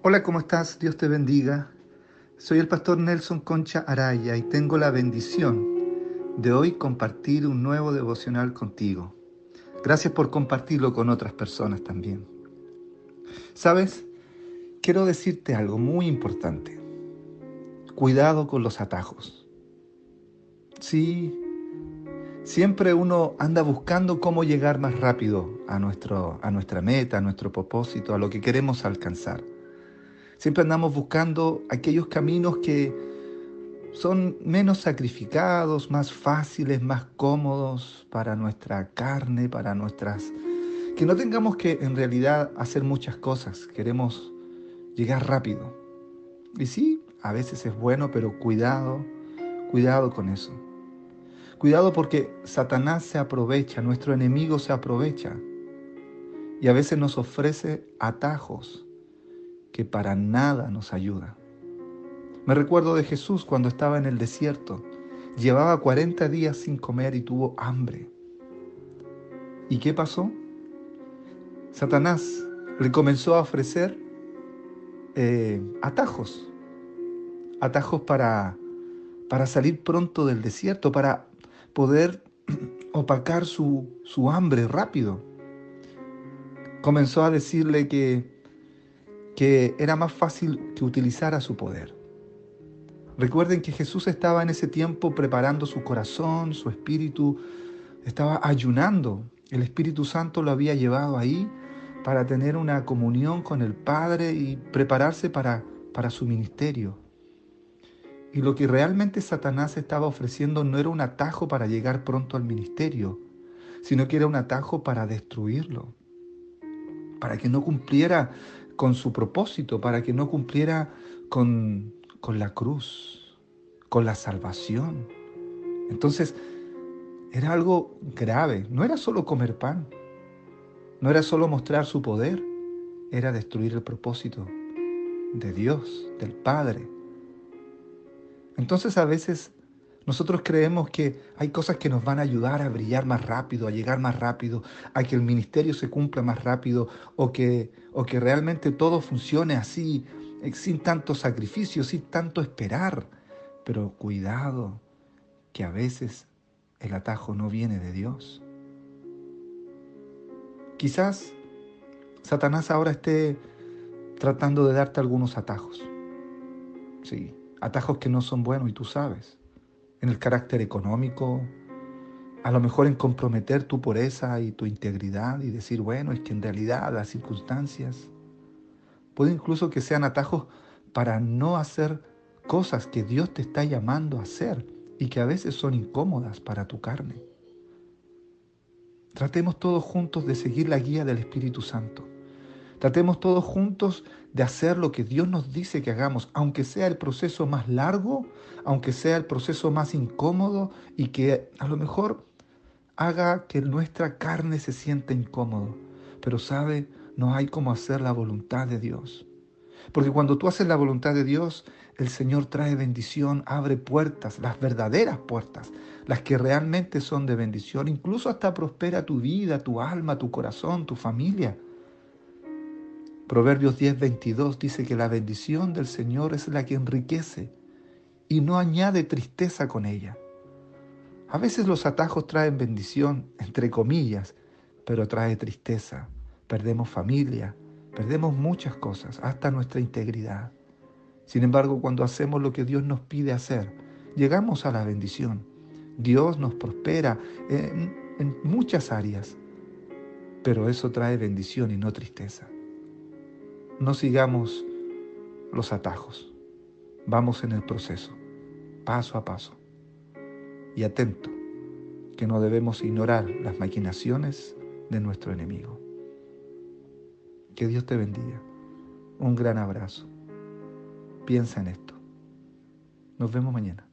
Hola, ¿cómo estás? Dios te bendiga. Soy el pastor Nelson Concha Araya y tengo la bendición de hoy compartir un nuevo devocional contigo. Gracias por compartirlo con otras personas también. ¿Sabes? Quiero decirte algo muy importante. Cuidado con los atajos. Sí, siempre uno anda buscando cómo llegar más rápido a, nuestro, a nuestra meta, a nuestro propósito, a lo que queremos alcanzar. Siempre andamos buscando aquellos caminos que son menos sacrificados, más fáciles, más cómodos para nuestra carne, para nuestras... Que no tengamos que en realidad hacer muchas cosas, queremos llegar rápido. Y sí, a veces es bueno, pero cuidado, cuidado con eso. Cuidado porque Satanás se aprovecha, nuestro enemigo se aprovecha y a veces nos ofrece atajos que para nada nos ayuda. Me recuerdo de Jesús cuando estaba en el desierto. Llevaba 40 días sin comer y tuvo hambre. ¿Y qué pasó? Satanás le comenzó a ofrecer eh, atajos, atajos para, para salir pronto del desierto, para poder opacar su, su hambre rápido. Comenzó a decirle que que era más fácil que utilizara su poder. Recuerden que Jesús estaba en ese tiempo preparando su corazón, su espíritu, estaba ayunando. El Espíritu Santo lo había llevado ahí para tener una comunión con el Padre y prepararse para, para su ministerio. Y lo que realmente Satanás estaba ofreciendo no era un atajo para llegar pronto al ministerio, sino que era un atajo para destruirlo, para que no cumpliera con su propósito, para que no cumpliera con, con la cruz, con la salvación. Entonces, era algo grave. No era solo comer pan, no era solo mostrar su poder, era destruir el propósito de Dios, del Padre. Entonces a veces nosotros creemos que hay cosas que nos van a ayudar a brillar más rápido, a llegar más rápido, a que el ministerio se cumpla más rápido o que, o que realmente todo funcione así, eh, sin tanto sacrificio, sin tanto esperar. Pero cuidado, que a veces el atajo no viene de Dios. Quizás Satanás ahora esté tratando de darte algunos atajos. Sí, atajos que no son buenos y tú sabes en el carácter económico, a lo mejor en comprometer tu pureza y tu integridad y decir, bueno, es que en realidad las circunstancias, puede incluso que sean atajos para no hacer cosas que Dios te está llamando a hacer y que a veces son incómodas para tu carne. Tratemos todos juntos de seguir la guía del Espíritu Santo. Tratemos todos juntos de hacer lo que Dios nos dice que hagamos, aunque sea el proceso más largo, aunque sea el proceso más incómodo y que a lo mejor haga que nuestra carne se sienta incómodo. Pero sabe, no hay como hacer la voluntad de Dios. Porque cuando tú haces la voluntad de Dios, el Señor trae bendición, abre puertas, las verdaderas puertas, las que realmente son de bendición. Incluso hasta prospera tu vida, tu alma, tu corazón, tu familia. Proverbios 10, 22 dice que la bendición del Señor es la que enriquece y no añade tristeza con ella. A veces los atajos traen bendición, entre comillas, pero trae tristeza. Perdemos familia, perdemos muchas cosas, hasta nuestra integridad. Sin embargo, cuando hacemos lo que Dios nos pide hacer, llegamos a la bendición. Dios nos prospera en, en muchas áreas, pero eso trae bendición y no tristeza. No sigamos los atajos. Vamos en el proceso, paso a paso. Y atento, que no debemos ignorar las maquinaciones de nuestro enemigo. Que Dios te bendiga. Un gran abrazo. Piensa en esto. Nos vemos mañana.